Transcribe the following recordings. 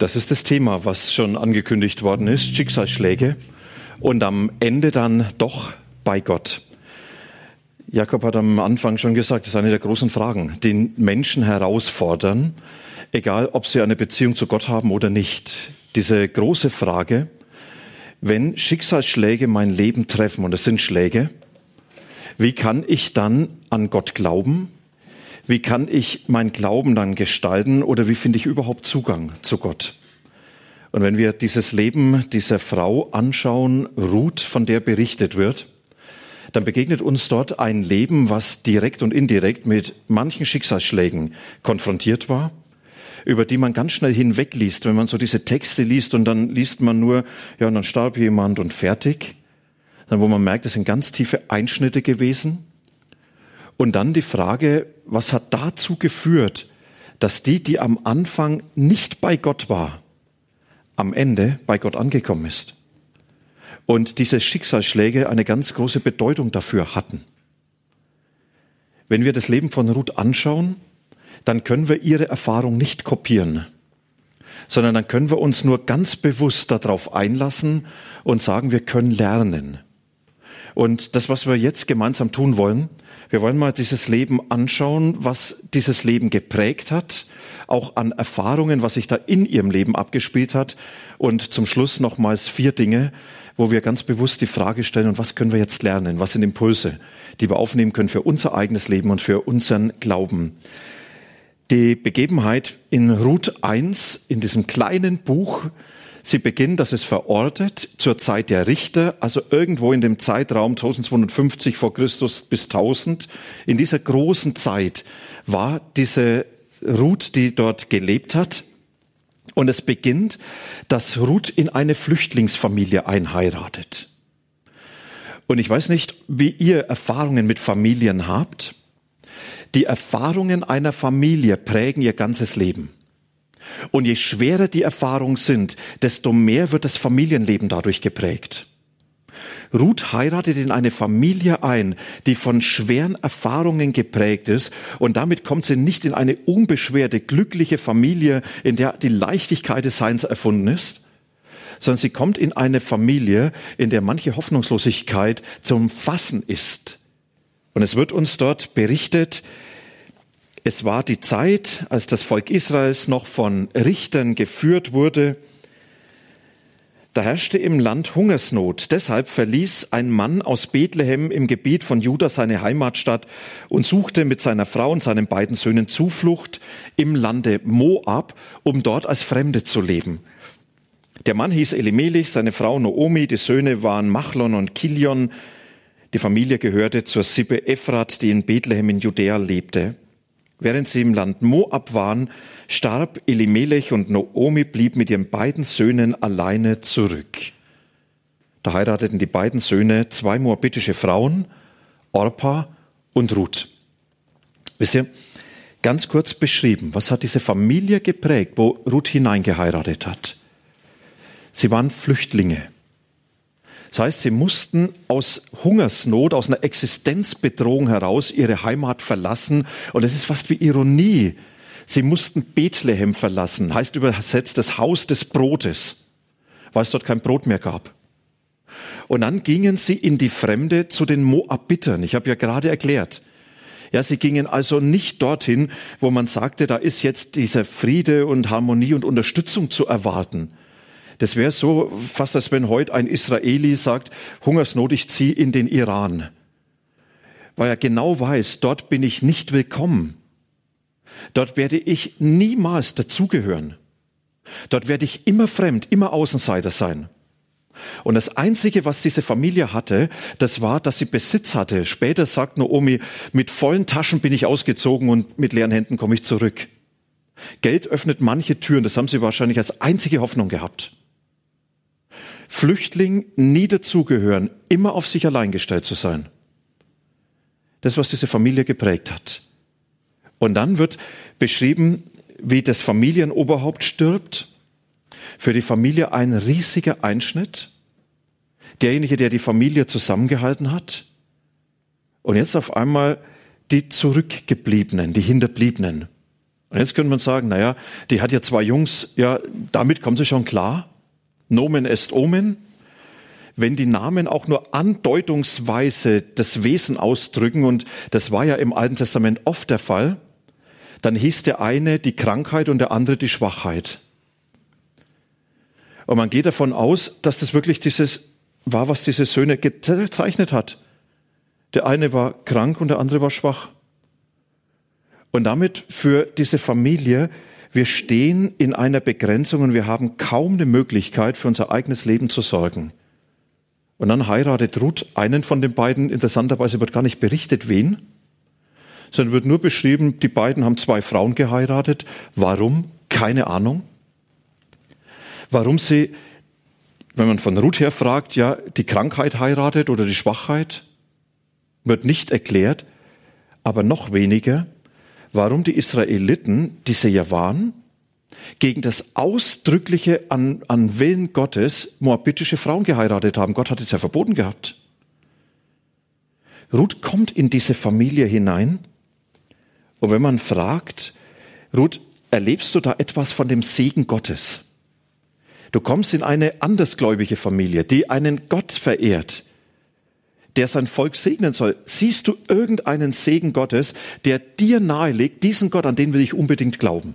Das ist das Thema, was schon angekündigt worden ist, Schicksalsschläge und am Ende dann doch bei Gott. Jakob hat am Anfang schon gesagt, das ist eine der großen Fragen, die Menschen herausfordern, egal ob sie eine Beziehung zu Gott haben oder nicht. Diese große Frage, wenn Schicksalsschläge mein Leben treffen, und es sind Schläge, wie kann ich dann an Gott glauben? Wie kann ich mein Glauben dann gestalten oder wie finde ich überhaupt Zugang zu Gott? Und wenn wir dieses Leben dieser Frau anschauen, Ruth, von der berichtet wird, dann begegnet uns dort ein Leben, was direkt und indirekt mit manchen Schicksalsschlägen konfrontiert war, über die man ganz schnell hinwegliest, wenn man so diese Texte liest und dann liest man nur, ja, und dann starb jemand und fertig. Dann, wo man merkt, es sind ganz tiefe Einschnitte gewesen. Und dann die Frage, was hat dazu geführt, dass die, die am Anfang nicht bei Gott war, am Ende bei Gott angekommen ist. Und diese Schicksalsschläge eine ganz große Bedeutung dafür hatten. Wenn wir das Leben von Ruth anschauen, dann können wir ihre Erfahrung nicht kopieren, sondern dann können wir uns nur ganz bewusst darauf einlassen und sagen, wir können lernen. Und das, was wir jetzt gemeinsam tun wollen, wir wollen mal dieses Leben anschauen, was dieses Leben geprägt hat, auch an Erfahrungen, was sich da in ihrem Leben abgespielt hat. Und zum Schluss nochmals vier Dinge, wo wir ganz bewusst die Frage stellen, und was können wir jetzt lernen? Was sind Impulse, die wir aufnehmen können für unser eigenes Leben und für unseren Glauben? Die Begebenheit in Ruth 1, in diesem kleinen Buch, Sie beginnen, dass es verortet zur Zeit der Richter, also irgendwo in dem Zeitraum 1250 vor Christus bis 1000. In dieser großen Zeit war diese Ruth, die dort gelebt hat. Und es beginnt, dass Ruth in eine Flüchtlingsfamilie einheiratet. Und ich weiß nicht, wie ihr Erfahrungen mit Familien habt. Die Erfahrungen einer Familie prägen ihr ganzes Leben. Und je schwerer die Erfahrungen sind, desto mehr wird das Familienleben dadurch geprägt. Ruth heiratet in eine Familie ein, die von schweren Erfahrungen geprägt ist und damit kommt sie nicht in eine unbeschwerte, glückliche Familie, in der die Leichtigkeit des Seins erfunden ist, sondern sie kommt in eine Familie, in der manche Hoffnungslosigkeit zum Fassen ist. Und es wird uns dort berichtet, es war die Zeit, als das Volk Israels noch von Richtern geführt wurde. Da herrschte im Land Hungersnot. Deshalb verließ ein Mann aus Bethlehem im Gebiet von Juda seine Heimatstadt und suchte mit seiner Frau und seinen beiden Söhnen Zuflucht im Lande Moab, um dort als Fremde zu leben. Der Mann hieß Elimelech, seine Frau Noomi, die Söhne waren Machlon und Kilion. Die Familie gehörte zur Sippe Ephrat, die in Bethlehem in Judäa lebte. Während sie im Land Moab waren, starb Elimelech und Noomi blieb mit ihren beiden Söhnen alleine zurück. Da heirateten die beiden Söhne zwei moabitische Frauen, Orpa und Ruth. Wisst ihr, ganz kurz beschrieben, was hat diese Familie geprägt, wo Ruth hineingeheiratet hat? Sie waren Flüchtlinge. Das heißt, sie mussten aus Hungersnot, aus einer Existenzbedrohung heraus ihre Heimat verlassen. Und es ist fast wie Ironie. Sie mussten Bethlehem verlassen, heißt übersetzt das Haus des Brotes, weil es dort kein Brot mehr gab. Und dann gingen sie in die Fremde zu den Moabitern. Ich habe ja gerade erklärt. Ja, sie gingen also nicht dorthin, wo man sagte, da ist jetzt dieser Friede und Harmonie und Unterstützung zu erwarten, das wäre so fast, als wenn heute ein Israeli sagt, Hungersnot, ich ziehe in den Iran. Weil er genau weiß, dort bin ich nicht willkommen. Dort werde ich niemals dazugehören. Dort werde ich immer fremd, immer Außenseiter sein. Und das Einzige, was diese Familie hatte, das war, dass sie Besitz hatte. Später sagt Naomi, mit vollen Taschen bin ich ausgezogen und mit leeren Händen komme ich zurück. Geld öffnet manche Türen, das haben sie wahrscheinlich als einzige Hoffnung gehabt. Flüchtling nie dazugehören, immer auf sich allein gestellt zu sein. Das, was diese Familie geprägt hat. Und dann wird beschrieben, wie das Familienoberhaupt stirbt. Für die Familie ein riesiger Einschnitt. Derjenige, der die Familie zusammengehalten hat. Und jetzt auf einmal die Zurückgebliebenen, die Hinterbliebenen. Und jetzt könnte man sagen, naja, die hat ja zwei Jungs, ja, damit kommen sie schon klar. Nomen est Omen. Wenn die Namen auch nur andeutungsweise das Wesen ausdrücken, und das war ja im Alten Testament oft der Fall, dann hieß der eine die Krankheit und der andere die Schwachheit. Und man geht davon aus, dass das wirklich dieses war, was diese Söhne gezeichnet hat. Der eine war krank und der andere war schwach. Und damit für diese Familie, wir stehen in einer Begrenzung und wir haben kaum eine Möglichkeit, für unser eigenes Leben zu sorgen. Und dann heiratet Ruth einen von den beiden, interessanterweise wird gar nicht berichtet, wen, sondern wird nur beschrieben, die beiden haben zwei Frauen geheiratet. Warum? Keine Ahnung. Warum sie, wenn man von Ruth her fragt, ja, die Krankheit heiratet oder die Schwachheit, wird nicht erklärt, aber noch weniger, warum die Israeliten, die sie ja waren, gegen das ausdrückliche an, an Willen Gottes moabitische Frauen geheiratet haben. Gott hat es ja verboten gehabt. Ruth kommt in diese Familie hinein und wenn man fragt, Ruth, erlebst du da etwas von dem Segen Gottes? Du kommst in eine andersgläubige Familie, die einen Gott verehrt, der sein Volk segnen soll. Siehst du irgendeinen Segen Gottes, der dir nahelegt, diesen Gott, an den will ich unbedingt glauben?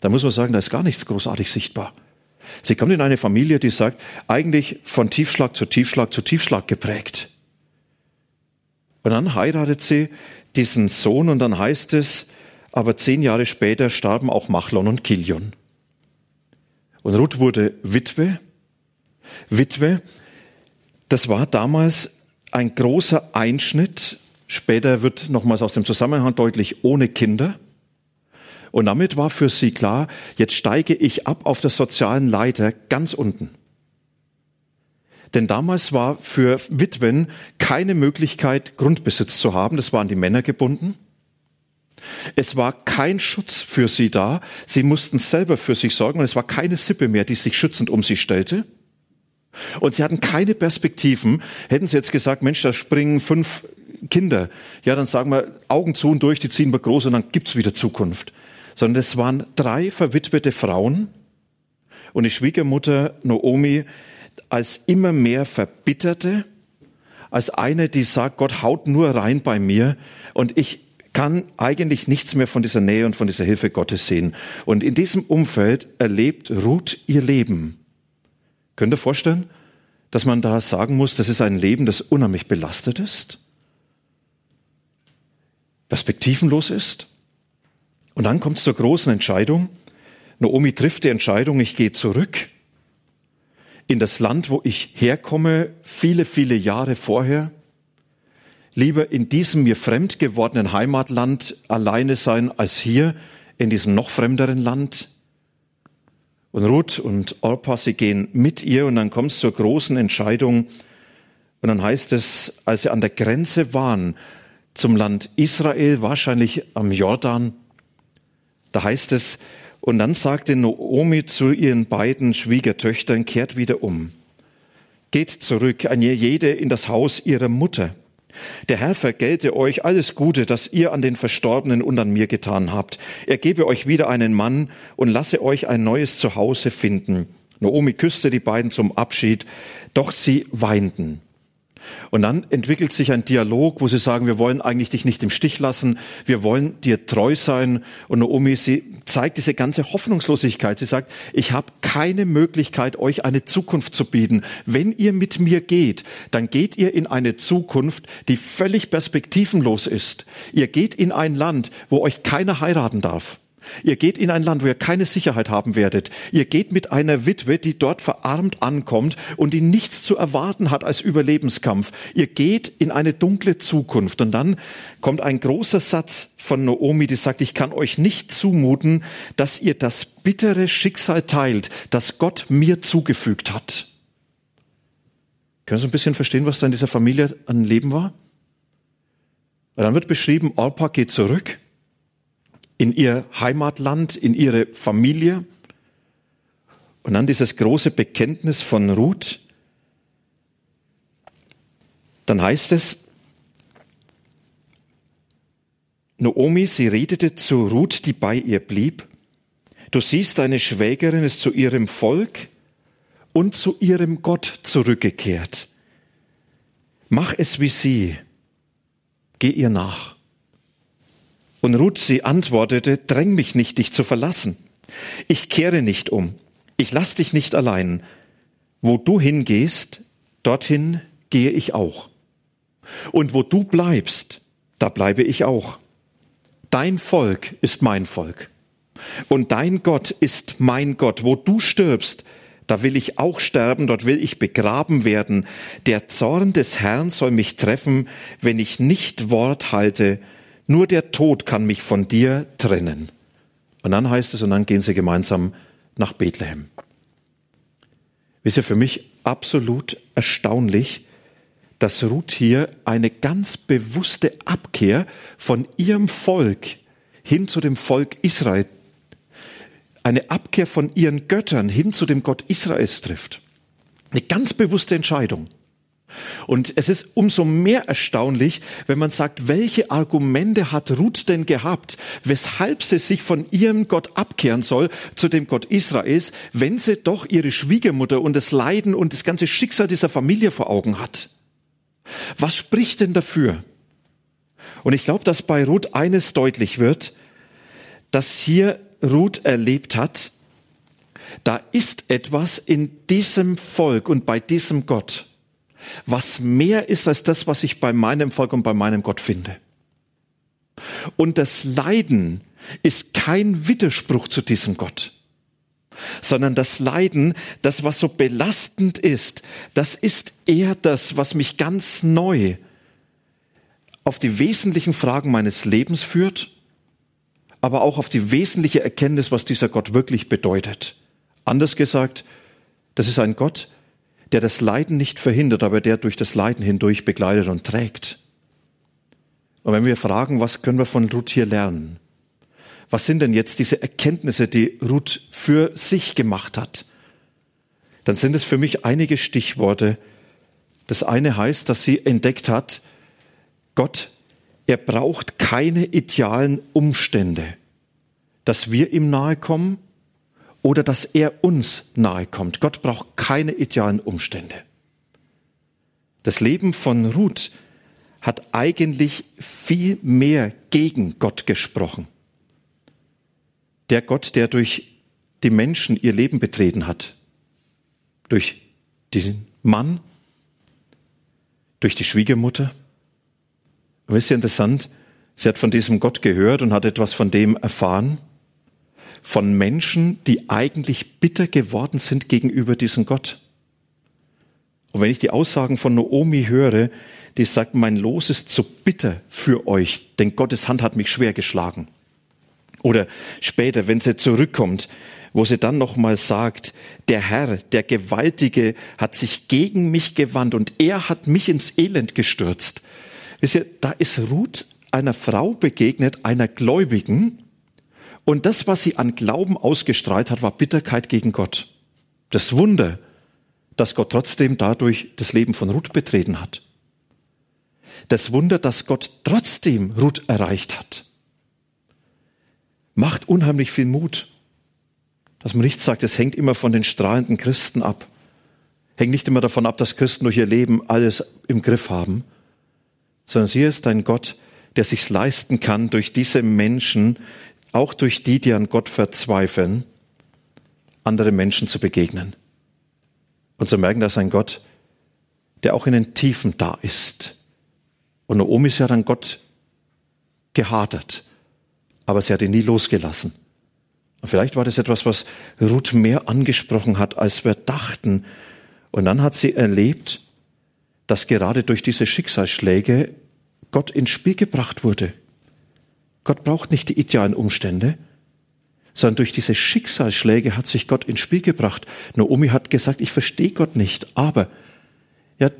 Da muss man sagen, da ist gar nichts großartig sichtbar. Sie kommt in eine Familie, die sagt, eigentlich von Tiefschlag zu Tiefschlag zu Tiefschlag geprägt. Und dann heiratet sie diesen Sohn und dann heißt es, aber zehn Jahre später starben auch Machlon und Kilion. Und Ruth wurde Witwe. Witwe, das war damals ein großer Einschnitt. Später wird nochmals aus dem Zusammenhang deutlich ohne Kinder. Und damit war für sie klar, jetzt steige ich ab auf der sozialen Leiter ganz unten. Denn damals war für Witwen keine Möglichkeit, Grundbesitz zu haben. Das waren die Männer gebunden. Es war kein Schutz für sie da. Sie mussten selber für sich sorgen und es war keine Sippe mehr, die sich schützend um sie stellte. Und sie hatten keine Perspektiven. Hätten sie jetzt gesagt, Mensch, da springen fünf Kinder. Ja, dann sagen wir Augen zu und durch, die ziehen wir groß und dann gibt's wieder Zukunft. Sondern es waren drei verwitwete Frauen und die Schwiegermutter Naomi als immer mehr verbitterte, als eine, die sagt, Gott haut nur rein bei mir und ich kann eigentlich nichts mehr von dieser Nähe und von dieser Hilfe Gottes sehen. Und in diesem Umfeld erlebt Ruth ihr Leben. Könnt ihr vorstellen, dass man da sagen muss, das ist ein Leben, das unheimlich belastet ist, perspektivenlos ist? Und dann kommt es zur großen Entscheidung. Naomi trifft die Entscheidung, ich gehe zurück in das Land, wo ich herkomme, viele, viele Jahre vorher, lieber in diesem mir fremd gewordenen Heimatland alleine sein, als hier in diesem noch fremderen Land. Und Ruth und Orpa, sie gehen mit ihr und dann kommt es zur großen Entscheidung. Und dann heißt es, als sie an der Grenze waren zum Land Israel, wahrscheinlich am Jordan, da heißt es, und dann sagte Naomi zu ihren beiden Schwiegertöchtern, kehrt wieder um. Geht zurück, an jede in das Haus ihrer Mutter. Der Herr vergelte euch alles Gute, das ihr an den Verstorbenen und an mir getan habt. Er gebe euch wieder einen Mann und lasse euch ein neues Zuhause finden. Naomi küsste die beiden zum Abschied, doch sie weinten. Und dann entwickelt sich ein Dialog, wo sie sagen, wir wollen eigentlich dich nicht im Stich lassen, wir wollen dir treu sein. Und Naomi, sie zeigt diese ganze Hoffnungslosigkeit. Sie sagt, ich habe keine Möglichkeit, euch eine Zukunft zu bieten. Wenn ihr mit mir geht, dann geht ihr in eine Zukunft, die völlig perspektivenlos ist. Ihr geht in ein Land, wo euch keiner heiraten darf. Ihr geht in ein Land, wo ihr keine Sicherheit haben werdet. Ihr geht mit einer Witwe, die dort verarmt ankommt und die nichts zu erwarten hat als Überlebenskampf. Ihr geht in eine dunkle Zukunft. Und dann kommt ein großer Satz von Naomi, die sagt, ich kann euch nicht zumuten, dass ihr das bittere Schicksal teilt, das Gott mir zugefügt hat. Können Sie ein bisschen verstehen, was da in dieser Familie an Leben war? Und dann wird beschrieben, Orpa geht zurück in ihr Heimatland, in ihre Familie. Und dann dieses große Bekenntnis von Ruth. Dann heißt es, Noomi, sie redete zu Ruth, die bei ihr blieb. Du siehst, deine Schwägerin ist zu ihrem Volk und zu ihrem Gott zurückgekehrt. Mach es wie sie. Geh ihr nach. Und Ruth, sie antwortete, dräng mich nicht, dich zu verlassen. Ich kehre nicht um. Ich lass dich nicht allein. Wo du hingehst, dorthin gehe ich auch. Und wo du bleibst, da bleibe ich auch. Dein Volk ist mein Volk. Und dein Gott ist mein Gott. Wo du stirbst, da will ich auch sterben, dort will ich begraben werden. Der Zorn des Herrn soll mich treffen, wenn ich nicht Wort halte. Nur der Tod kann mich von dir trennen. Und dann heißt es, und dann gehen sie gemeinsam nach Bethlehem. Ist ja für mich absolut erstaunlich, dass Ruth hier eine ganz bewusste Abkehr von ihrem Volk hin zu dem Volk Israel, eine Abkehr von ihren Göttern hin zu dem Gott Israels trifft. Eine ganz bewusste Entscheidung. Und es ist umso mehr erstaunlich, wenn man sagt, welche Argumente hat Ruth denn gehabt, weshalb sie sich von ihrem Gott abkehren soll zu dem Gott Israels, wenn sie doch ihre Schwiegermutter und das Leiden und das ganze Schicksal dieser Familie vor Augen hat. Was spricht denn dafür? Und ich glaube, dass bei Ruth eines deutlich wird, dass hier Ruth erlebt hat, da ist etwas in diesem Volk und bei diesem Gott, was mehr ist als das, was ich bei meinem Volk und bei meinem Gott finde. Und das Leiden ist kein Widerspruch zu diesem Gott sondern das Leiden, das, was so belastend ist, das ist eher das, was mich ganz neu auf die wesentlichen Fragen meines Lebens führt, aber auch auf die wesentliche Erkenntnis, was dieser Gott wirklich bedeutet. Anders gesagt, das ist ein Gott, der das Leiden nicht verhindert, aber der durch das Leiden hindurch begleitet und trägt. Und wenn wir fragen, was können wir von Ruth hier lernen? was sind denn jetzt diese Erkenntnisse, die Ruth für sich gemacht hat? Dann sind es für mich einige Stichworte. Das eine heißt, dass sie entdeckt hat, Gott, er braucht keine idealen Umstände, dass wir ihm nahe kommen oder dass er uns nahe kommt. Gott braucht keine idealen Umstände. Das Leben von Ruth hat eigentlich viel mehr gegen Gott gesprochen der Gott, der durch die Menschen ihr Leben betreten hat. Durch diesen Mann, durch die Schwiegermutter. Und ist ja interessant, sie hat von diesem Gott gehört und hat etwas von dem erfahren. Von Menschen, die eigentlich bitter geworden sind gegenüber diesem Gott. Und wenn ich die Aussagen von Naomi höre, die sagt, mein Los ist zu bitter für euch, denn Gottes Hand hat mich schwer geschlagen. Oder später, wenn sie zurückkommt, wo sie dann nochmal sagt, der Herr, der Gewaltige, hat sich gegen mich gewandt und er hat mich ins Elend gestürzt. Wisst ihr, da ist Ruth einer Frau begegnet, einer Gläubigen, und das, was sie an Glauben ausgestrahlt hat, war Bitterkeit gegen Gott. Das Wunder, dass Gott trotzdem dadurch das Leben von Ruth betreten hat. Das Wunder, dass Gott trotzdem Ruth erreicht hat macht unheimlich viel Mut. Dass man nicht sagt, es hängt immer von den strahlenden Christen ab. Hängt nicht immer davon ab, dass Christen durch ihr Leben alles im Griff haben, sondern sie ist ein Gott, der sich's leisten kann, durch diese Menschen, auch durch die, die an Gott verzweifeln, andere Menschen zu begegnen. Und zu merken, dass ein Gott, der auch in den Tiefen da ist. Und Naomi ist ja dann Gott gehadert aber sie hat ihn nie losgelassen. Und vielleicht war das etwas, was Ruth mehr angesprochen hat, als wir dachten. Und dann hat sie erlebt, dass gerade durch diese Schicksalsschläge Gott ins Spiel gebracht wurde. Gott braucht nicht die idealen Umstände, sondern durch diese Schicksalsschläge hat sich Gott ins Spiel gebracht. Naomi hat gesagt, ich verstehe Gott nicht, aber Ja,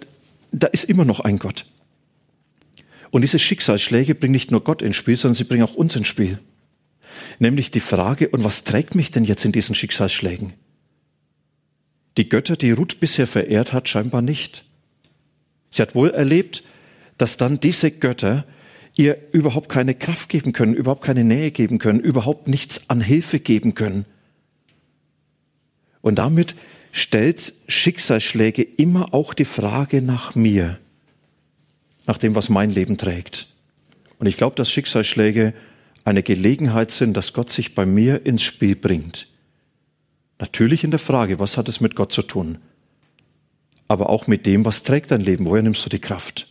da ist immer noch ein Gott. Und diese Schicksalsschläge bringen nicht nur Gott ins Spiel, sondern sie bringen auch uns ins Spiel. Nämlich die Frage, und was trägt mich denn jetzt in diesen Schicksalsschlägen? Die Götter, die Ruth bisher verehrt hat, scheinbar nicht. Sie hat wohl erlebt, dass dann diese Götter ihr überhaupt keine Kraft geben können, überhaupt keine Nähe geben können, überhaupt nichts an Hilfe geben können. Und damit stellt Schicksalsschläge immer auch die Frage nach mir, nach dem, was mein Leben trägt. Und ich glaube, dass Schicksalsschläge eine Gelegenheit sind, dass Gott sich bei mir ins Spiel bringt. Natürlich in der Frage, was hat es mit Gott zu tun? Aber auch mit dem, was trägt dein Leben? Woher nimmst du die Kraft?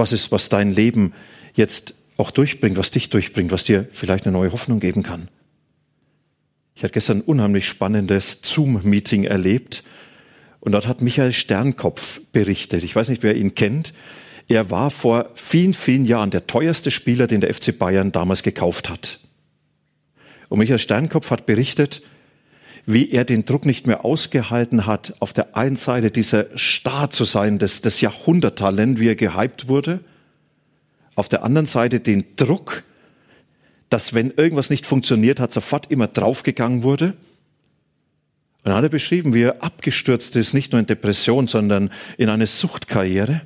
Was ist, was dein Leben jetzt auch durchbringt, was dich durchbringt, was dir vielleicht eine neue Hoffnung geben kann? Ich hatte gestern ein unheimlich spannendes Zoom-Meeting erlebt und dort hat Michael Sternkopf berichtet. Ich weiß nicht, wer ihn kennt. Er war vor vielen, vielen Jahren der teuerste Spieler, den der FC Bayern damals gekauft hat. Und Michael Sternkopf hat berichtet, wie er den Druck nicht mehr ausgehalten hat, auf der einen Seite dieser Star zu sein, das, das Jahrhunderttalent, wie er gehypt wurde, auf der anderen Seite den Druck, dass wenn irgendwas nicht funktioniert hat, sofort immer draufgegangen wurde. Und dann hat er beschrieben, wie er abgestürzt ist, nicht nur in Depression, sondern in eine Suchtkarriere.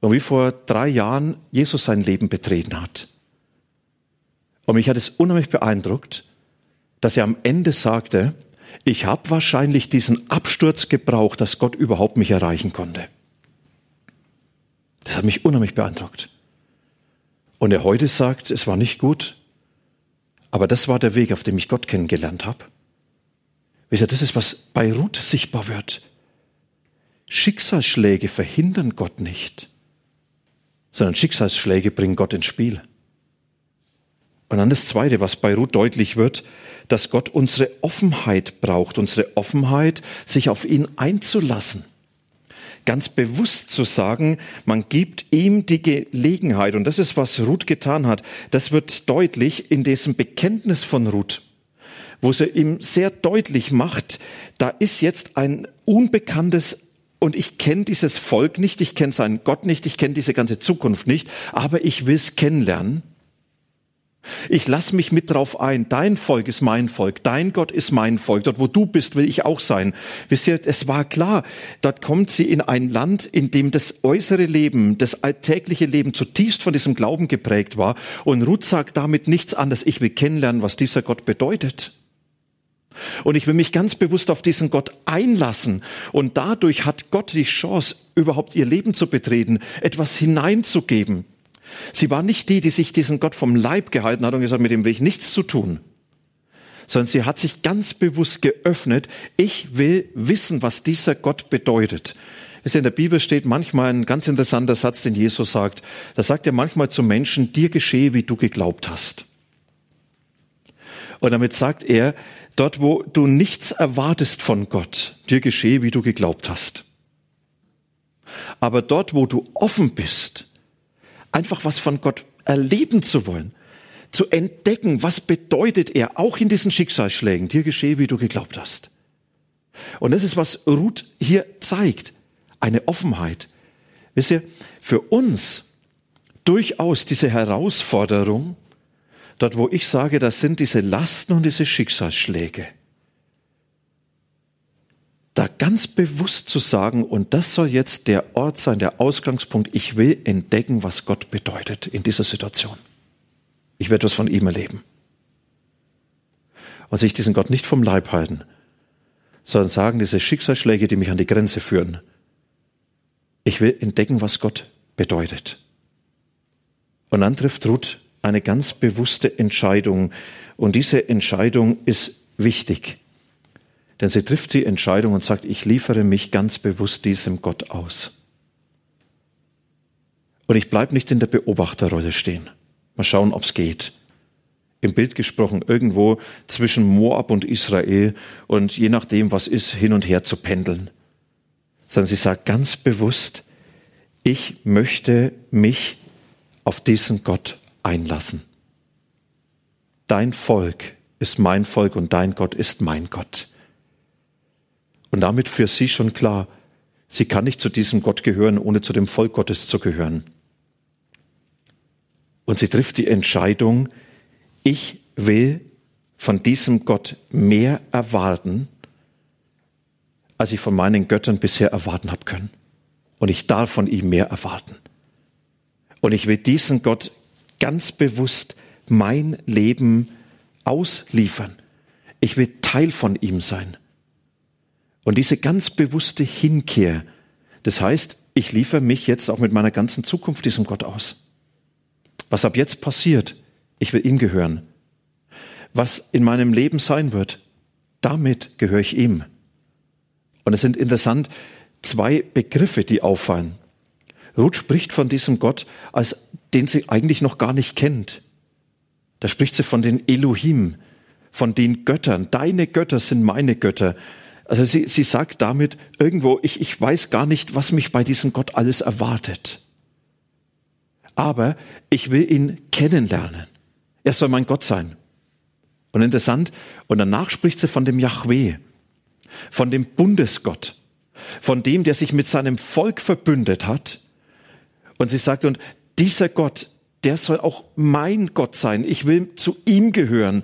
Und wie vor drei Jahren Jesus sein Leben betreten hat. Und mich hat es unheimlich beeindruckt, dass er am Ende sagte, ich habe wahrscheinlich diesen Absturz gebraucht, dass Gott überhaupt mich erreichen konnte. Das hat mich unheimlich beeindruckt. Und er heute sagt, es war nicht gut, aber das war der Weg, auf dem ich Gott kennengelernt habe. Wisst ihr, das ist, was bei Ruth sichtbar wird. Schicksalsschläge verhindern Gott nicht, sondern Schicksalsschläge bringen Gott ins Spiel. Und dann das Zweite, was bei Ruth deutlich wird, dass Gott unsere Offenheit braucht, unsere Offenheit, sich auf ihn einzulassen ganz bewusst zu sagen, man gibt ihm die Gelegenheit. Und das ist, was Ruth getan hat. Das wird deutlich in diesem Bekenntnis von Ruth, wo sie ihm sehr deutlich macht, da ist jetzt ein unbekanntes und ich kenne dieses Volk nicht, ich kenne seinen Gott nicht, ich kenne diese ganze Zukunft nicht, aber ich will es kennenlernen. Ich lass mich mit drauf ein. Dein Volk ist mein Volk. Dein Gott ist mein Volk. Dort, wo du bist, will ich auch sein. Wisst ihr, es war klar, dort kommt sie in ein Land, in dem das äußere Leben, das alltägliche Leben zutiefst von diesem Glauben geprägt war. Und Ruth sagt damit nichts anderes. Ich will kennenlernen, was dieser Gott bedeutet. Und ich will mich ganz bewusst auf diesen Gott einlassen. Und dadurch hat Gott die Chance, überhaupt ihr Leben zu betreten, etwas hineinzugeben. Sie war nicht die, die sich diesen Gott vom Leib gehalten hat und gesagt, mit dem will ich nichts zu tun. Sondern sie hat sich ganz bewusst geöffnet. Ich will wissen, was dieser Gott bedeutet. In der Bibel steht manchmal ein ganz interessanter Satz, den Jesus sagt. Da sagt er manchmal zu Menschen, dir geschehe, wie du geglaubt hast. Und damit sagt er, dort wo du nichts erwartest von Gott, dir geschehe, wie du geglaubt hast. Aber dort, wo du offen bist, einfach was von Gott erleben zu wollen, zu entdecken, was bedeutet er, auch in diesen Schicksalsschlägen, dir geschehe, wie du geglaubt hast. Und das ist, was Ruth hier zeigt, eine Offenheit. Wisst ihr, für uns durchaus diese Herausforderung, dort wo ich sage, das sind diese Lasten und diese Schicksalsschläge, da ganz bewusst zu sagen, und das soll jetzt der Ort sein, der Ausgangspunkt, ich will entdecken, was Gott bedeutet in dieser Situation. Ich werde etwas von ihm erleben. Und sich diesen Gott nicht vom Leib halten, sondern sagen, diese Schicksalsschläge, die mich an die Grenze führen, ich will entdecken, was Gott bedeutet. Und dann trifft Ruth eine ganz bewusste Entscheidung. Und diese Entscheidung ist wichtig. Denn sie trifft die Entscheidung und sagt, ich liefere mich ganz bewusst diesem Gott aus. Und ich bleibe nicht in der Beobachterrolle stehen. Mal schauen, ob es geht. Im Bild gesprochen, irgendwo zwischen Moab und Israel und je nachdem, was ist, hin und her zu pendeln. Sondern sie sagt ganz bewusst, ich möchte mich auf diesen Gott einlassen. Dein Volk ist mein Volk und dein Gott ist mein Gott. Und damit für sie schon klar, Sie kann nicht zu diesem Gott gehören, ohne zu dem Volk Gottes zu gehören. Und sie trifft die Entscheidung, ich will von diesem Gott mehr erwarten, als ich von meinen Göttern bisher erwarten habe können. Und ich darf von ihm mehr erwarten. Und ich will diesen Gott ganz bewusst mein Leben ausliefern. Ich will Teil von ihm sein. Und diese ganz bewusste Hinkehr, das heißt, ich liefere mich jetzt auch mit meiner ganzen Zukunft diesem Gott aus. Was ab jetzt passiert, ich will ihm gehören. Was in meinem Leben sein wird, damit gehöre ich ihm. Und es sind interessant zwei Begriffe, die auffallen. Ruth spricht von diesem Gott, als den sie eigentlich noch gar nicht kennt. Da spricht sie von den Elohim, von den Göttern. Deine Götter sind meine Götter. Also sie, sie sagt damit irgendwo, ich, ich weiß gar nicht, was mich bei diesem Gott alles erwartet. Aber ich will ihn kennenlernen. Er soll mein Gott sein. Und interessant, und danach spricht sie von dem Yahweh, von dem Bundesgott, von dem, der sich mit seinem Volk verbündet hat. Und sie sagt, und dieser Gott, der soll auch mein Gott sein. Ich will zu ihm gehören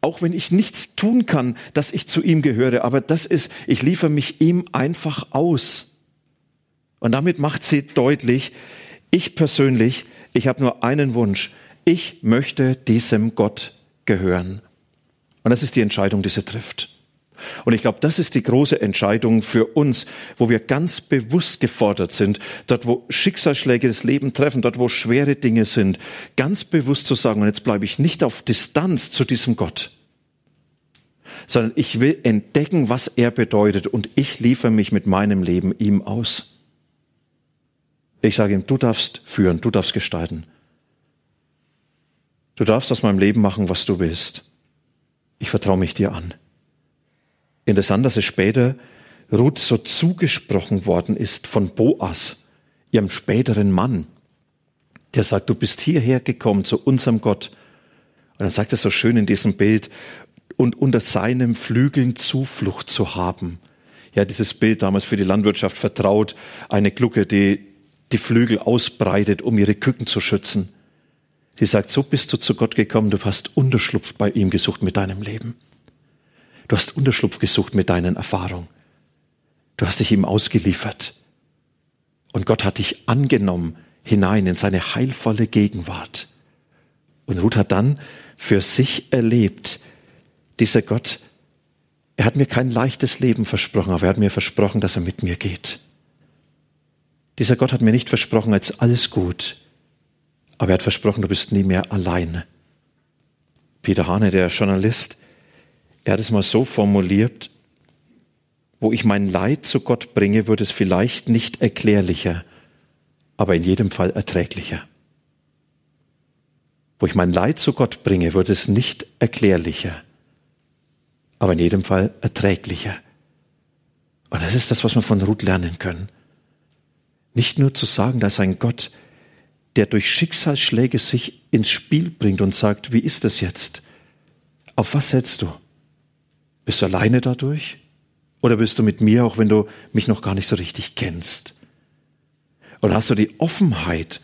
auch wenn ich nichts tun kann, dass ich zu ihm gehöre, aber das ist, ich liefere mich ihm einfach aus. Und damit macht sie deutlich, ich persönlich, ich habe nur einen Wunsch, ich möchte diesem Gott gehören. Und das ist die Entscheidung, die sie trifft. Und ich glaube, das ist die große Entscheidung für uns, wo wir ganz bewusst gefordert sind, dort wo Schicksalsschläge das Leben treffen, dort wo schwere Dinge sind, ganz bewusst zu sagen, und jetzt bleibe ich nicht auf Distanz zu diesem Gott, sondern ich will entdecken, was er bedeutet und ich liefere mich mit meinem Leben ihm aus. Ich sage ihm, du darfst führen, du darfst gestalten. Du darfst aus meinem Leben machen, was du willst. Ich vertraue mich dir an. Interessant, dass es später Ruth so zugesprochen worden ist von Boas, ihrem späteren Mann, der sagt, du bist hierher gekommen zu unserem Gott. Und dann sagt er so schön in diesem Bild, und unter seinem Flügeln Zuflucht zu haben. Ja, dieses Bild damals für die Landwirtschaft vertraut, eine Glucke, die die Flügel ausbreitet, um ihre Küken zu schützen. Sie sagt, so bist du zu Gott gekommen, du hast Unterschlupf bei ihm gesucht mit deinem Leben. Du hast Unterschlupf gesucht mit deinen Erfahrungen. Du hast dich ihm ausgeliefert. Und Gott hat dich angenommen hinein in seine heilvolle Gegenwart. Und Ruth hat dann für sich erlebt, dieser Gott, er hat mir kein leichtes Leben versprochen, aber er hat mir versprochen, dass er mit mir geht. Dieser Gott hat mir nicht versprochen, als alles gut, aber er hat versprochen, du bist nie mehr alleine. Peter Hane, der Journalist, er hat es mal so formuliert, wo ich mein Leid zu Gott bringe, wird es vielleicht nicht erklärlicher, aber in jedem Fall erträglicher. Wo ich mein Leid zu Gott bringe, wird es nicht erklärlicher, aber in jedem Fall erträglicher. Und das ist das, was wir von Ruth lernen können. Nicht nur zu sagen, dass ein Gott, der durch Schicksalsschläge sich ins Spiel bringt und sagt, wie ist das jetzt? Auf was setzt du? Bist du alleine dadurch? Oder bist du mit mir, auch wenn du mich noch gar nicht so richtig kennst? Und hast du die Offenheit,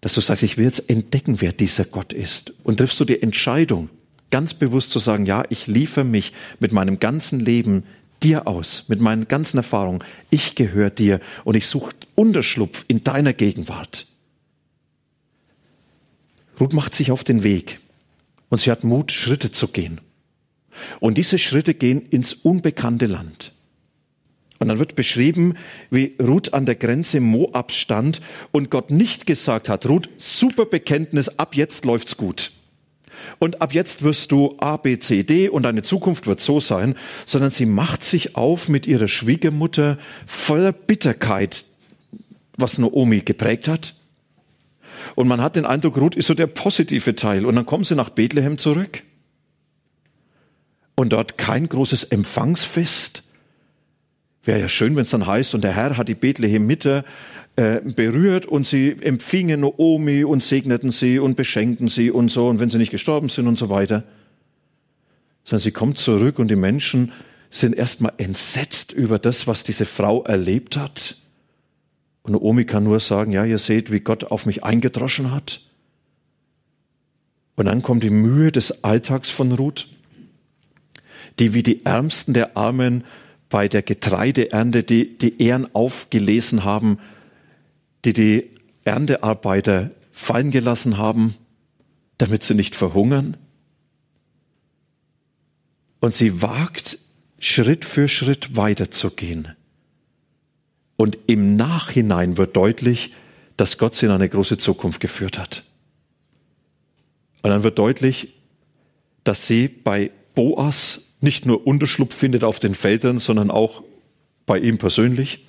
dass du sagst, ich will jetzt entdecken, wer dieser Gott ist? Und triffst du die Entscheidung, ganz bewusst zu sagen, ja, ich liefere mich mit meinem ganzen Leben dir aus, mit meinen ganzen Erfahrungen. Ich gehöre dir und ich suche Unterschlupf in deiner Gegenwart. Ruth macht sich auf den Weg und sie hat Mut, Schritte zu gehen. Und diese Schritte gehen ins unbekannte Land. Und dann wird beschrieben, wie Ruth an der Grenze Moab stand und Gott nicht gesagt hat, Ruth, super Bekenntnis, ab jetzt läuft's gut und ab jetzt wirst du A, B, C, D und deine Zukunft wird so sein, sondern sie macht sich auf mit ihrer Schwiegermutter voller Bitterkeit, was Naomi geprägt hat. Und man hat den Eindruck, Ruth ist so der positive Teil. Und dann kommen sie nach Bethlehem zurück. Und dort kein großes Empfangsfest. Wäre ja schön, wenn es dann heißt, und der Herr hat die Bethlehem-Mitte äh, berührt und sie empfingen Naomi und segneten sie und beschenkten sie und so und wenn sie nicht gestorben sind und so weiter. Sondern sie kommt zurück und die Menschen sind erstmal entsetzt über das, was diese Frau erlebt hat. Und Omi kann nur sagen, ja, ihr seht, wie Gott auf mich eingedroschen hat. Und dann kommt die Mühe des Alltags von Ruth, die wie die Ärmsten der Armen bei der Getreideernte die, die Ehren aufgelesen haben, die die Erntearbeiter fallen gelassen haben, damit sie nicht verhungern. Und sie wagt Schritt für Schritt weiterzugehen. Und im Nachhinein wird deutlich, dass Gott sie in eine große Zukunft geführt hat. Und dann wird deutlich, dass sie bei Boas nicht nur Unterschlupf findet auf den Feldern, sondern auch bei ihm persönlich.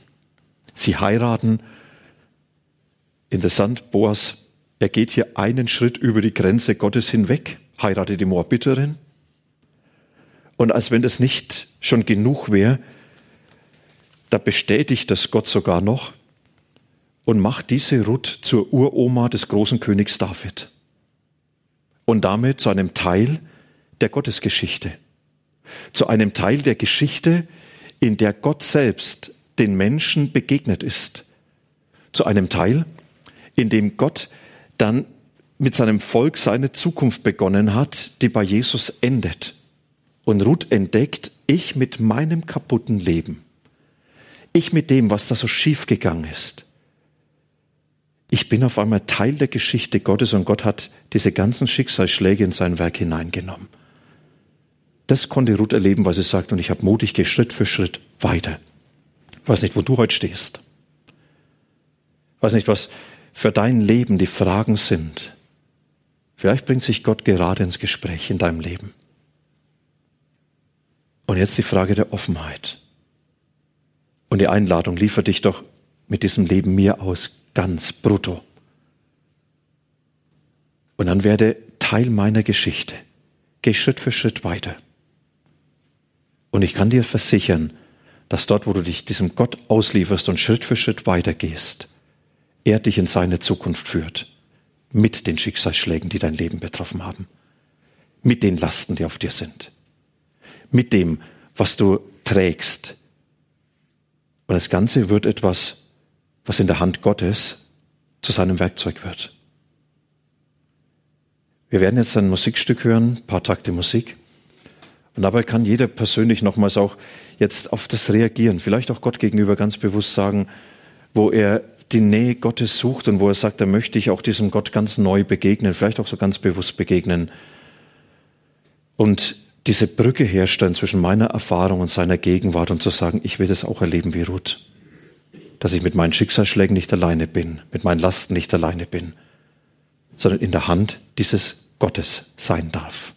Sie heiraten. Interessant, Boas, er geht hier einen Schritt über die Grenze Gottes hinweg, heiratet die Moabiterin. Und als wenn das nicht schon genug wäre, da bestätigt das Gott sogar noch und macht diese Ruth zur Uroma des großen Königs David. Und damit zu einem Teil der Gottesgeschichte zu einem Teil der Geschichte, in der Gott selbst den Menschen begegnet ist. Zu einem Teil, in dem Gott dann mit seinem Volk seine Zukunft begonnen hat, die bei Jesus endet. Und Ruth entdeckt, ich mit meinem kaputten Leben, ich mit dem, was da so schief gegangen ist, ich bin auf einmal Teil der Geschichte Gottes und Gott hat diese ganzen Schicksalsschläge in sein Werk hineingenommen. Das konnte Ruth erleben, weil sie sagt, und ich habe mutig, gehe Schritt für Schritt weiter. Ich weiß nicht, wo du heute stehst. Ich weiß nicht, was für dein Leben die Fragen sind. Vielleicht bringt sich Gott gerade ins Gespräch in deinem Leben. Und jetzt die Frage der Offenheit. Und die Einladung, liefer dich doch mit diesem Leben mir aus, ganz brutto. Und dann werde Teil meiner Geschichte. Geh Schritt für Schritt weiter. Und ich kann dir versichern, dass dort, wo du dich diesem Gott auslieferst und Schritt für Schritt weitergehst, er dich in seine Zukunft führt. Mit den Schicksalsschlägen, die dein Leben betroffen haben. Mit den Lasten, die auf dir sind. Mit dem, was du trägst. Und das Ganze wird etwas, was in der Hand Gottes zu seinem Werkzeug wird. Wir werden jetzt ein Musikstück hören, ein paar Takte Musik. Und dabei kann jeder persönlich nochmals auch jetzt auf das reagieren, vielleicht auch Gott gegenüber ganz bewusst sagen, wo er die Nähe Gottes sucht und wo er sagt, da möchte ich auch diesem Gott ganz neu begegnen, vielleicht auch so ganz bewusst begegnen. Und diese Brücke herstellen zwischen meiner Erfahrung und seiner Gegenwart und zu sagen, ich will das auch erleben wie Ruth. Dass ich mit meinen Schicksalsschlägen nicht alleine bin, mit meinen Lasten nicht alleine bin, sondern in der Hand dieses Gottes sein darf.